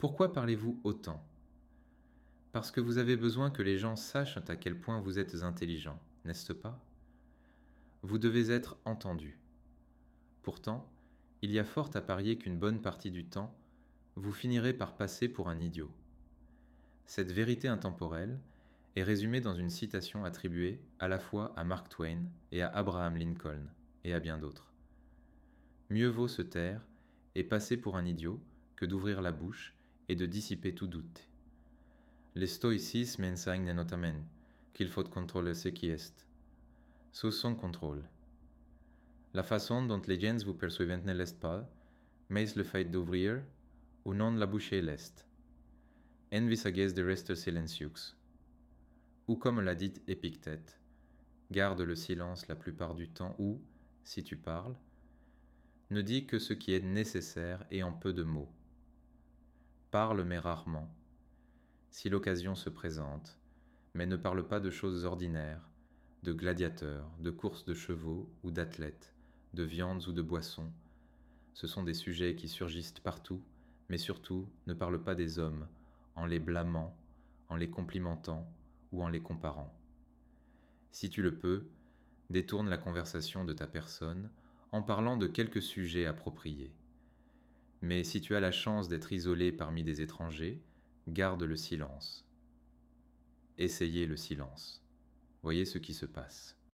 Pourquoi parlez-vous autant? Parce que vous avez besoin que les gens sachent à quel point vous êtes intelligent, n'est-ce pas? Vous devez être entendu. Pourtant, il y a fort à parier qu'une bonne partie du temps, vous finirez par passer pour un idiot. Cette vérité intemporelle est résumée dans une citation attribuée à la fois à Mark Twain et à Abraham Lincoln, et à bien d'autres. Mieux vaut se taire et passer pour un idiot que d'ouvrir la bouche et de dissiper tout doute. Les stoïcisme enseignent notamment qu'il faut contrôler ce qui est. Sous son contrôle. La façon dont les gens vous perçoivent ne l'est pas, mais le fait d'ouvrir ou non la bouche l'est. Envis ages de rester silencieux. Ou comme l'a dit Épictète, garde le silence la plupart du temps ou, si tu parles, ne dis que ce qui est nécessaire et en peu de mots. Parle mais rarement, si l'occasion se présente, mais ne parle pas de choses ordinaires, de gladiateurs, de courses de chevaux ou d'athlètes, de viandes ou de boissons. Ce sont des sujets qui surgissent partout, mais surtout ne parle pas des hommes, en les blâmant, en les complimentant ou en les comparant. Si tu le peux, détourne la conversation de ta personne en parlant de quelques sujets appropriés. Mais si tu as la chance d'être isolé parmi des étrangers, garde le silence. Essayez le silence. Voyez ce qui se passe.